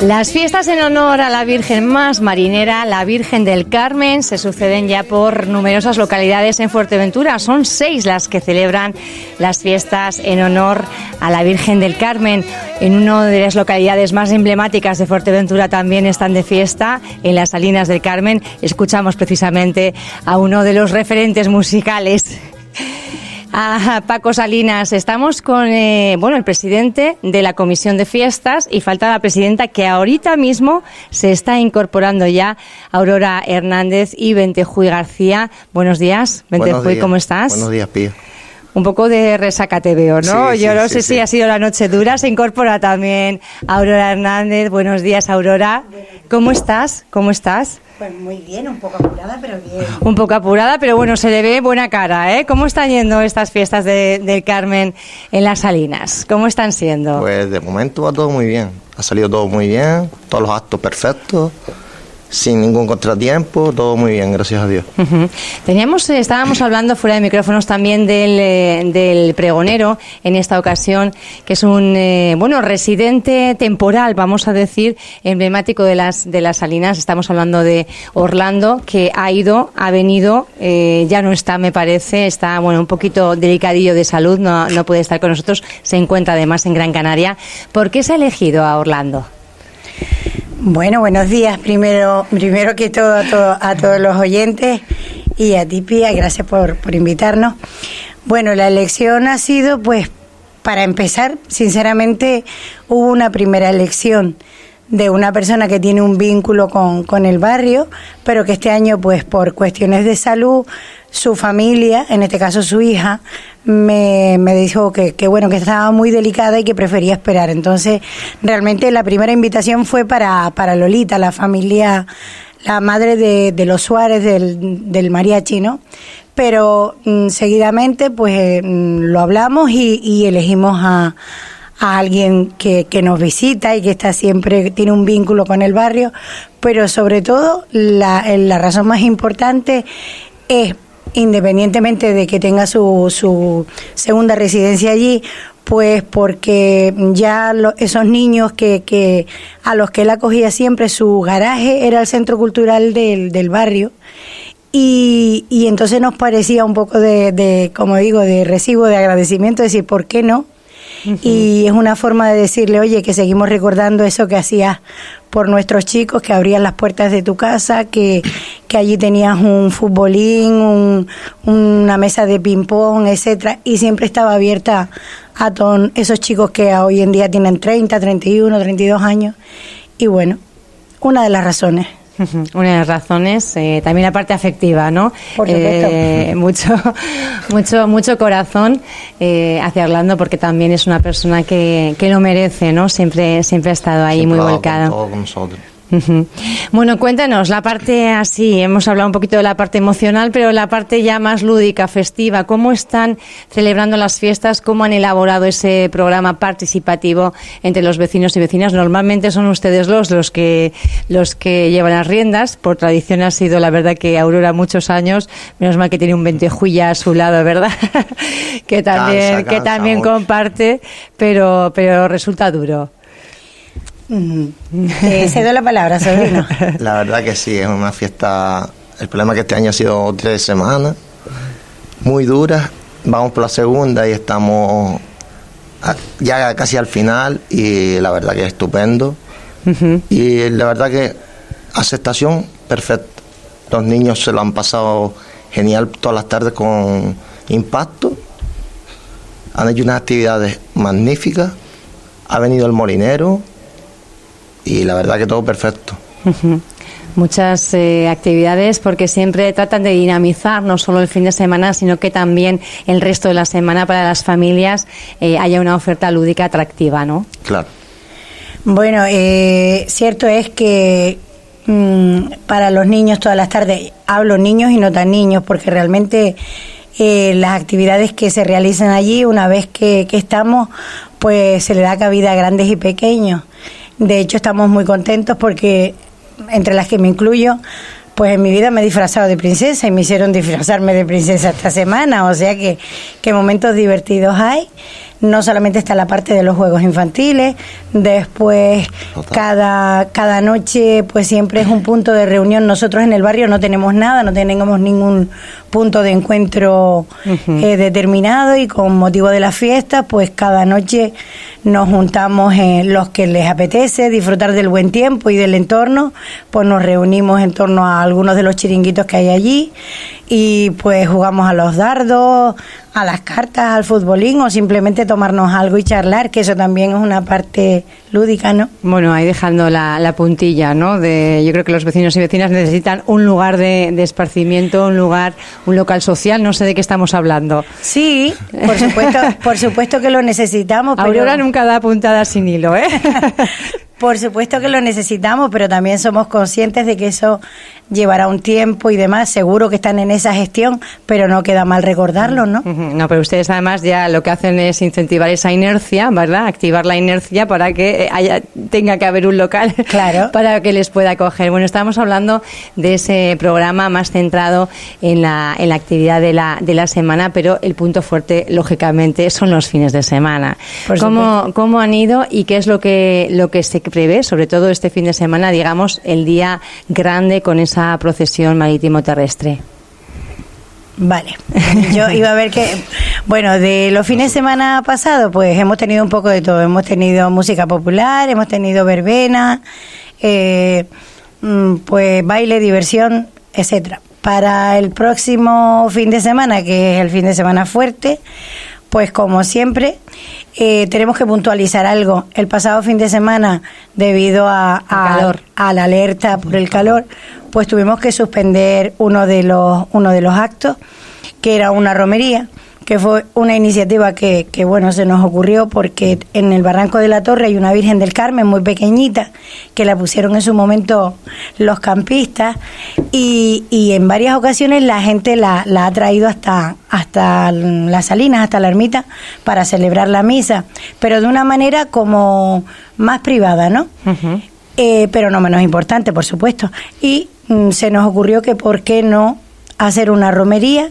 Las fiestas en honor a la Virgen más marinera, la Virgen del Carmen, se suceden ya por numerosas localidades en Fuerteventura. Son seis las que celebran las fiestas en honor a la Virgen del Carmen. En una de las localidades más emblemáticas de Fuerteventura también están de fiesta, en las Salinas del Carmen. Escuchamos precisamente a uno de los referentes musicales a Paco Salinas. Estamos con eh, bueno, el presidente de la Comisión de Fiestas y falta la presidenta que ahorita mismo se está incorporando ya, Aurora Hernández y Ventejuy García. Buenos días, Ventejuy, ¿cómo estás? Buenos días, Pío. Un poco de resaca te veo, ¿no? Yo no sé si ha sido la noche dura. Se incorpora también Aurora Hernández. Buenos días, Aurora. ¿Cómo estás? ¿Cómo estás? Pues muy bien, un poco apurada, pero bien. Un poco apurada, pero bueno, se le ve buena cara, ¿eh? ¿Cómo están yendo estas fiestas de, del Carmen en las Salinas? ¿Cómo están siendo? Pues de momento va todo muy bien. Ha salido todo muy bien, todos los actos perfectos sin ningún contratiempo, todo muy bien, gracias a Dios. Teníamos, eh, estábamos hablando fuera de micrófonos también del, eh, del, pregonero en esta ocasión, que es un eh, bueno residente temporal, vamos a decir, emblemático de las de las Salinas. Estamos hablando de Orlando, que ha ido, ha venido, ya no está, me parece, está bueno un poquito delicadillo de salud, no, no puede estar con nosotros. Se encuentra además en Gran Canaria. ¿Por qué se ha elegido a Orlando? Bueno, buenos días. Primero, primero que todo a, todos los oyentes y a ti, Pía, gracias por, por invitarnos. Bueno, la elección ha sido, pues, para empezar, sinceramente, hubo una primera elección de una persona que tiene un vínculo con, con el barrio, pero que este año, pues, por cuestiones de salud, su familia, en este caso su hija, me, me dijo que, que, bueno, que estaba muy delicada y que prefería esperar. Entonces, realmente la primera invitación fue para, para Lolita, la familia, la madre de, de los Suárez del, del mariachi, ¿no? Pero mm, seguidamente, pues mm, lo hablamos y, y elegimos a, a alguien que, que, nos visita y que está siempre, tiene un vínculo con el barrio, pero sobre todo la, la razón más importante es independientemente de que tenga su, su segunda residencia allí, pues porque ya esos niños que, que a los que él acogía siempre, su garaje era el centro cultural del, del barrio. Y, y entonces nos parecía un poco de, de, como digo, de recibo, de agradecimiento, decir, ¿por qué no? Y es una forma de decirle, oye, que seguimos recordando eso que hacías por nuestros chicos, que abrían las puertas de tu casa, que, que allí tenías un futbolín, una mesa de ping-pong, etcétera, y siempre estaba abierta a todos esos chicos que hoy en día tienen 30, 31, 32 años. Y bueno, una de las razones. Una de las razones, eh, también la parte afectiva, ¿no? Por eh, mucho, mucho, mucho corazón eh, hacia Orlando, porque también es una persona que, que lo merece, ¿no? Siempre, siempre ha estado ahí muy volcado. Bueno, cuéntanos la parte así, hemos hablado un poquito de la parte emocional, pero la parte ya más lúdica, festiva, ¿cómo están celebrando las fiestas? ¿Cómo han elaborado ese programa participativo entre los vecinos y vecinas? Normalmente son ustedes los, los que los que llevan las riendas, por tradición ha sido la verdad que Aurora muchos años, menos mal que tiene un ventejuilla a su lado, ¿verdad? que también que también comparte, pero pero resulta duro. Eh, cedo la palabra, sobrino. La verdad que sí, es una fiesta. El problema es que este año ha sido tres semanas, muy duras. Vamos por la segunda y estamos ya casi al final y la verdad que es estupendo. Y la verdad que aceptación perfecta. Los niños se lo han pasado genial todas las tardes con impacto. Han hecho unas actividades magníficas. Ha venido el molinero, y la verdad que todo perfecto. Muchas eh, actividades porque siempre tratan de dinamizar no solo el fin de semana, sino que también el resto de la semana para las familias eh, haya una oferta lúdica atractiva, ¿no? Claro. Bueno, eh, cierto es que mm, para los niños todas las tardes, hablo niños y no tan niños, porque realmente las actividades que se realizan allí, una vez que, que estamos, pues se le da cabida a grandes y pequeños. De hecho, estamos muy contentos porque, entre las que me incluyo, pues en mi vida me he disfrazado de princesa y me hicieron disfrazarme de princesa esta semana, o sea que, que momentos divertidos hay. no solamente está la parte de los juegos infantiles, después cada, cada noche pues siempre es un punto de reunión. Nosotros en el barrio no tenemos nada, no tenemos ningún punto de encuentro eh, determinado y con motivo de la fiesta pues cada noche nos juntamos en los que les apetece disfrutar del buen tiempo y del entorno, pues nos reunimos en torno a algunos de los chiringuitos que hay allí y pues jugamos a los dardos, a las cartas, al futbolín o simplemente tomarnos algo y charlar, que eso también es una parte lúdica, ¿no? Bueno, ahí dejando la, puntilla, ¿no? De, yo creo que los vecinos y vecinas necesitan un lugar de, esparcimiento, un lugar, un local social, no sé de qué estamos hablando. Sí, por supuesto, por supuesto que lo necesitamos. Aurora nunca da puntada sin hilo, ¿eh? Por supuesto que lo necesitamos, pero también somos conscientes de que eso llevará un tiempo y demás. Seguro que están en esa gestión, pero no queda mal recordarlo, ¿no? No, pero ustedes además ya lo que hacen es incentivar esa inercia, ¿verdad? Activar la inercia para que haya, tenga que haber un local claro. para que les pueda acoger. Bueno, estábamos hablando de ese programa más centrado en la, en la actividad de la, de la semana, pero el punto fuerte, lógicamente, son los fines de semana. ¿Cómo, ¿Cómo han ido y qué es lo que, lo que se prevé, sobre todo este fin de semana, digamos, el día grande con esa procesión marítimo-terrestre? Vale, yo iba a ver que, bueno, de los fines de semana pasado, pues hemos tenido un poco de todo. Hemos tenido música popular, hemos tenido verbena, eh, mm, pues baile, diversión, etcétera. Para el próximo fin de semana, que es el fin de semana fuerte, pues como siempre, eh, tenemos que puntualizar algo. El pasado fin de semana, debido a, a, la alerta por el calor, pues tuvimos que suspender uno de los, uno de los actos, que era una romería que fue una iniciativa que, que, bueno, se nos ocurrió porque en el Barranco de la Torre hay una Virgen del Carmen muy pequeñita que la pusieron en su momento los campistas y, y en varias ocasiones la gente la, la, ha traído hasta, hasta las salinas, hasta la ermita para celebrar la misa, pero de una manera como más privada, ¿no? Eh, pero no menos importante, por supuesto. Y mm, se nos ocurrió que por qué no hacer una romería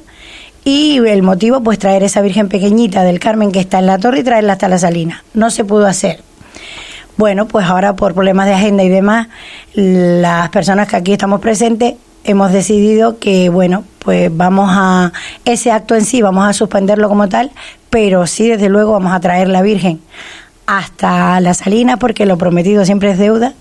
y el motivo, pues traer esa Virgen pequeñita del Carmen que está en la torre y traerla hasta la salina. No se pudo hacer. Bueno, pues ahora por problemas de agenda y demás, las personas que aquí estamos presentes hemos decidido que, bueno, pues vamos a, ese acto en sí, vamos a suspenderlo como tal, pero sí, desde luego, vamos a traer la Virgen hasta la Salina porque lo prometido siempre es deuda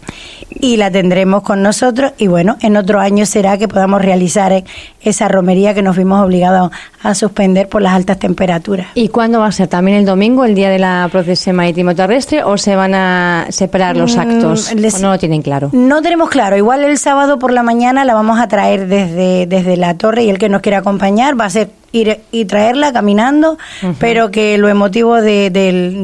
y la tendremos con nosotros y bueno, en otro año será que podamos realizar esa romería que nos vimos obligados a suspender por las altas temperaturas. ¿Y cuándo va a ser? ¿También el domingo, el día de la procesión marítimo terrestre o se van a separar los mm, actos? no lo tienen claro? No tenemos claro, igual el sábado por la mañana la vamos a traer desde, desde la torre y el que nos quiera acompañar va a ser ir y traerla caminando, pero que lo emotivo del,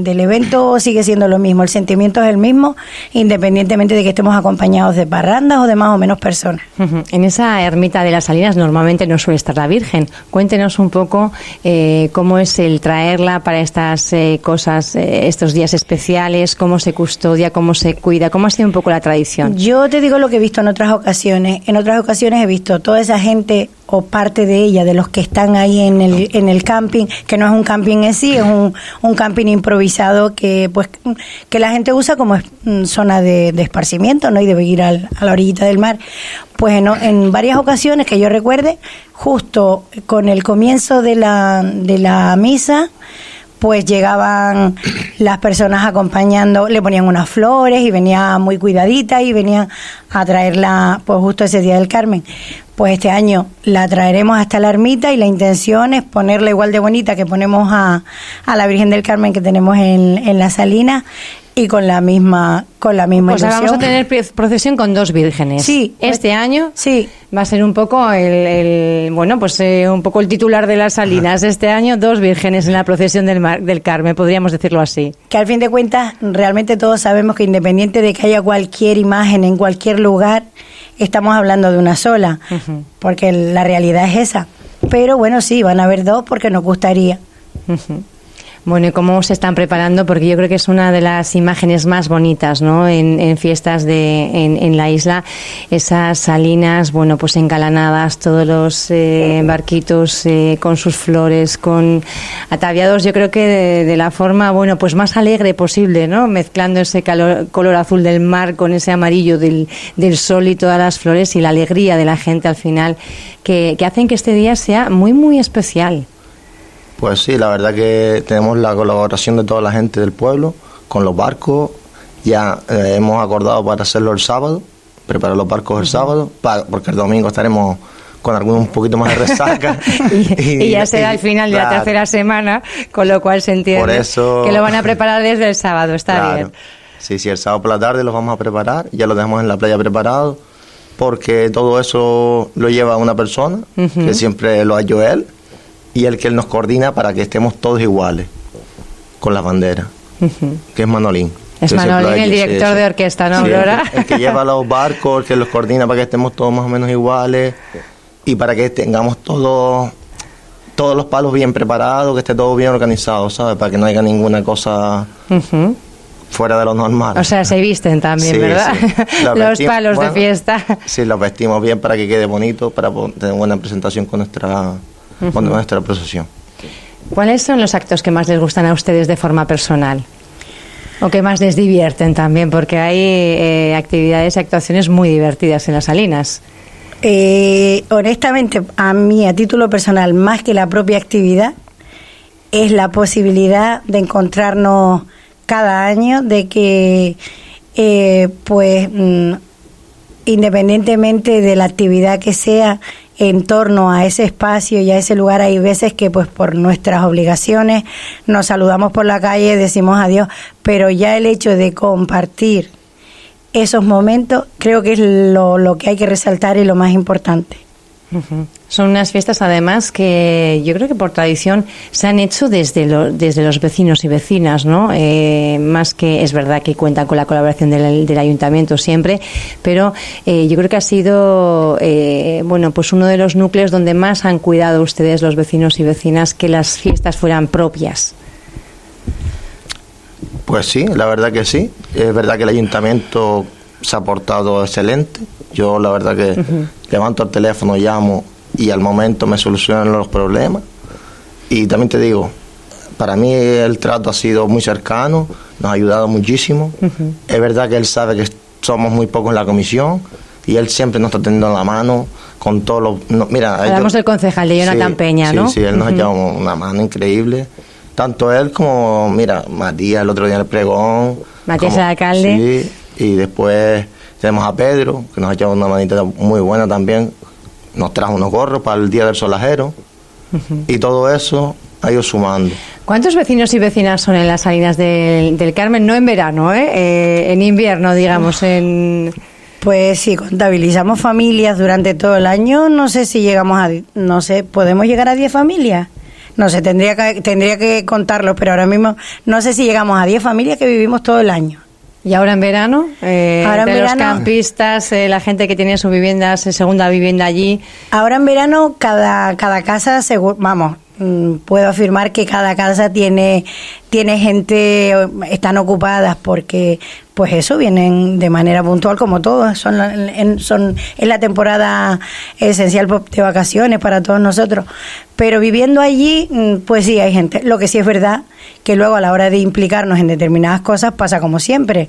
del, evento sigue siendo lo mismo, el sentimiento es el mismo, independientemente de que estemos acompañados de parrandas o de más o menos personas. En esa ermita de las Salinas normalmente no suele estar la Virgen. Cuéntenos un poco eh, cómo es el traerla para estas eh, cosas, eh, estos días especiales, cómo se custodia, cómo se cuida, cómo ha sido un poco la tradición. Yo te digo lo que he visto en otras ocasiones. En otras ocasiones he visto toda esa gente o parte de ella, de los que están ahí en el, en el camping, que no es un camping en sí, es un, un camping improvisado que pues que la gente usa como mm, zona de, esparcimiento, ¿no? Y debe ir al, a la orillita del mar. Pues en, en, varias ocasiones que yo recuerde, justo con el comienzo de la, de la misa, pues llegaban las personas acompañando, le ponían unas flores y venía muy cuidadita y venían a traerla pues justo ese día del Carmen. Pues este año la traeremos hasta la ermita y la intención es ponerla igual de bonita que ponemos a, a la Virgen del Carmen que tenemos en, en la Salina y con la misma con la misma pues vamos a tener procesión con dos vírgenes. Sí. Este año sí. va a ser un poco el, bueno, pues eh, un poco el titular de las Salinas. Este año dos vírgenes en la procesión del, Mar, del Carmen, podríamos decirlo así. Que al fin de cuentas realmente todos sabemos que independiente de que haya cualquier imagen en cualquier lugar, estamos hablando de una sola, porque la realidad es esa. Pero bueno, sí, van a haber dos porque nos gustaría. Bueno, ¿y cómo se están preparando? Porque yo creo que es una de las imágenes más bonitas, ¿no? En, fiestas de, en, la isla, esas salinas, bueno, pues engalanadas, todos los eh, barquitos eh, con sus flores, con ataviados, yo creo que de, la forma, bueno, pues más alegre posible, ¿no? Mezclando ese color azul del mar con ese amarillo del, del, sol y todas las flores y la alegría de la gente al final, que, que hacen que este día sea muy, muy especial. Pues sí, la verdad que tenemos la colaboración de toda la gente del pueblo con los barcos. Ya eh, hemos acordado para hacerlo el sábado, preparar los barcos el sábado, porque el domingo estaremos con algunos un poquito más de resaca. y, ya será el final de la tercera semana, con lo cual se entiende que lo van a preparar desde el sábado, está bien. Sí, sí, el sábado por la tarde los vamos a preparar, ya lo dejamos en la playa preparado, porque todo eso lo lleva una persona, que siempre lo ha hecho él y el que nos coordina para que estemos todos iguales con la bandera, que es Manolín. Es Manolín, el director de orquesta, ¿no, Aurora? el, que, lleva los barcos, el que los coordina para que estemos todos más o menos iguales y para que tengamos todos todos los palos bien preparados, que esté todo bien organizado, ¿sabes? Para que no haya ninguna cosa fuera de lo normal. O sea, se visten también, ¿verdad? Los, palos de fiesta. Sí, los vestimos bien para que quede bonito, para tener buena presentación con nuestra cuando nuestra procesión. ¿Cuáles son los actos que más les gustan a ustedes de forma personal? O que más les divierten también, porque hay eh, actividades y actuaciones muy divertidas en las salinas. Eh, honestamente, a mí, a título personal, más que la propia actividad, es la posibilidad de encontrarnos cada año, de que, eh, pues, mm, independientemente de la actividad que sea, en torno a ese espacio y a ese lugar hay veces que pues por nuestras obligaciones nos saludamos por la calle, decimos adiós, pero ya el hecho de compartir esos momentos creo que es lo, lo que hay que resaltar y lo más importante. Son unas fiestas además que yo creo que por tradición se han hecho desde, desde los vecinos y vecinas, ¿no? Eh, más que es verdad que cuentan con la colaboración del, ayuntamiento siempre, pero eh, yo creo que ha sido eh, bueno pues uno de los núcleos donde más han cuidado ustedes los vecinos y vecinas que las fiestas fueran propias. Pues sí, la verdad que sí. Es verdad que el ayuntamiento se ha portado excelente yo la verdad que levanto el teléfono, llamo y al momento me solucionan los problemas. Y también te digo, para mí el trato ha sido muy cercano, nos ha ayudado muchísimo. Es verdad que él sabe que somos muy pocos en la comisión y él siempre nos está teniendo la mano con todos los... mira, Hablamos del concejal de Jonathan Peña, ¿no? Sí, él nos ha echado una mano increíble. Tanto él como, mira, Matías el otro día en el pregón. Matías el alcalde. Sí, y después tenemos a Pedro, que nos ha echado una manita muy buena también. Nos trajo unos gorros para el Día del Solajero. Y todo eso ha ido sumando. ¿Cuántos vecinos y vecinas son en las salinas del, Carmen? No en verano, ¿eh? ¿eh? en invierno, digamos, en... Pues si contabilizamos familias durante todo el año, no sé si llegamos a, no sé, ¿podemos llegar a 10 familias? No sé, tendría que, tendría que contarlo, pero ahora mismo no sé si llegamos a 10 familias que vivimos todo el año. ¿Y ahora en verano? Eh, ahora en los campistas, eh, la gente que tiene su vivienda, su segunda vivienda allí. Ahora en verano cada, cada casa, vamos, mm, puedo afirmar que cada casa tiene, tiene gente, están ocupadas porque pues eso, vienen de manera puntual como todos, son, en, son, es la temporada esencial de vacaciones para todos nosotros, pero viviendo allí, mm, pues sí, hay gente, lo que sí es verdad, que luego a la hora de implicarnos en determinadas cosas pasa como siempre,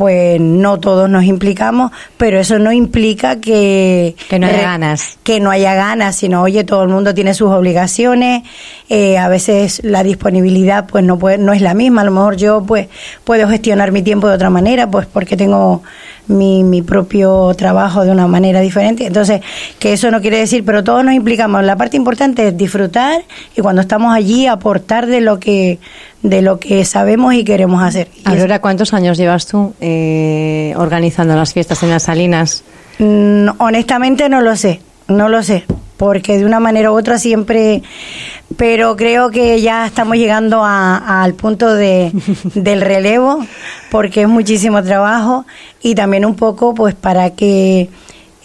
pues no todos nos implicamos, pero eso no implica que, que no haya ganas. Que no haya ganas, sino, oye, todo el mundo tiene sus obligaciones, eh, a veces la disponibilidad pues no, puede, no es la misma, a lo mejor yo pues puedo gestionar mi tiempo de otra manera, pues porque tengo mi, mi propio trabajo de una manera diferente. Entonces, que eso no quiere decir, pero todos nos implicamos. La parte importante es disfrutar y cuando estamos allí aportar de lo que de lo que sabemos y queremos hacer. Aurora, ¿cuántos años llevas tú eh, organizando las fiestas en las Salinas? Mm, honestamente no lo sé, no lo sé, porque de una manera u otra siempre, pero creo que ya estamos llegando al punto de, del relevo, porque es muchísimo trabajo y también un poco pues para que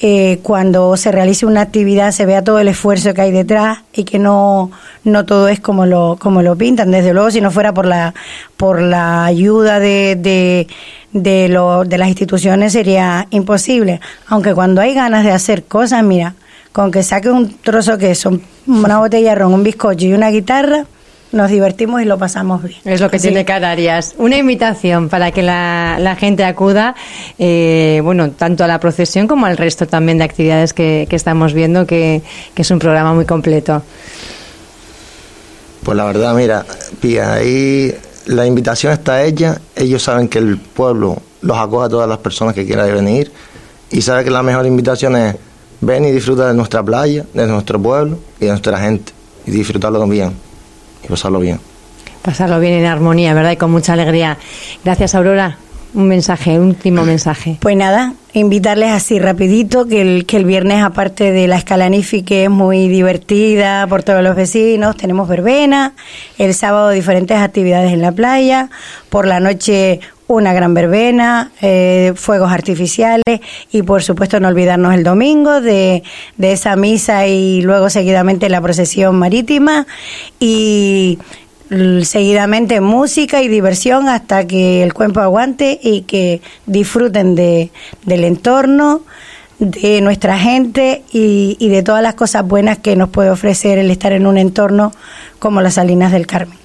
eh, cuando se realice una actividad se vea todo el esfuerzo que hay detrás y que no, no todo es como lo, como lo pintan. Desde luego, si no fuera por la, por la ayuda de, de, de, lo, de las instituciones sería imposible. Aunque cuando hay ganas de hacer cosas, mira, con que saque un trozo de queso, una botella de ron, un bizcocho y una guitarra, nos divertimos y lo pasamos bien. Es lo que tiene Canarias. Una invitación para que la, gente acuda, eh, bueno, tanto a la procesión como al resto también de actividades que, estamos viendo, que, es un programa muy completo. Pues la verdad, mira, Pía, ahí la invitación está hecha. Ellos saben que el pueblo los acoge a todas las personas que quieran venir y sabe que la mejor invitación es ven y disfruta de nuestra playa, de nuestro pueblo y de nuestra gente y disfrutarlo bien y pasarlo bien. Pasarlo bien en armonía, ¿verdad? Y con mucha alegría. Gracias, Aurora. Un mensaje, un último mensaje. Pues nada, invitarles así rapidito que el, que el viernes, aparte de la escalanifi, que es muy divertida por todos los vecinos, tenemos verbena, el sábado diferentes actividades en la playa, por la noche una gran verbena, eh, fuegos artificiales y por supuesto no olvidarnos el domingo de, de esa misa y luego seguidamente la procesión marítima y seguidamente música y diversión hasta que el cuerpo aguante y que disfruten de, del entorno, de nuestra gente y, y de todas las cosas buenas que nos puede ofrecer el estar en un entorno como las Salinas del Carmen.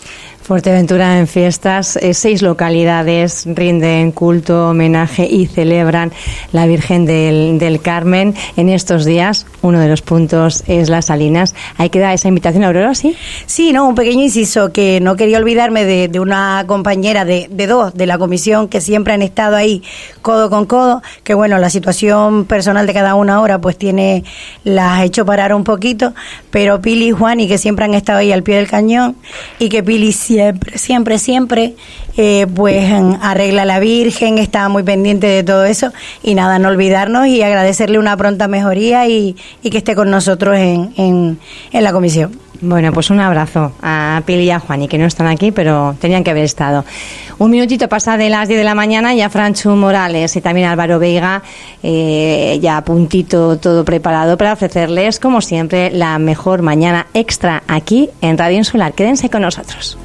Fuerteventura en fiestas, eh, seis localidades rinden culto, homenaje y celebran la Virgen del, Carmen en estos días. Uno de los puntos es las Salinas. Hay que dar esa invitación, Aurora, ¿sí? Sí, no, un pequeño inciso que no quería olvidarme de, una compañera de, de, dos de la comisión que siempre han estado ahí codo con codo, que bueno, la situación personal de cada una ahora pues tiene, las ha hecho parar un poquito, pero Pili y Juan y que siempre han estado ahí al pie del cañón y que Pili siempre, siempre, siempre, eh, pues arregla la Virgen, está muy pendiente de todo eso y nada, no olvidarnos y agradecerle una pronta mejoría y, que esté con nosotros en, en, la comisión. Bueno, pues un abrazo a Pili y a Juan, y que no están aquí, pero tenían que haber estado. Un minutito pasa de las 10 de la mañana y a Franchu Morales y también a Álvaro Veiga, eh, ya a puntito todo preparado para ofrecerles, como siempre, la mejor mañana extra aquí en Radio Insular. Quédense con nosotros.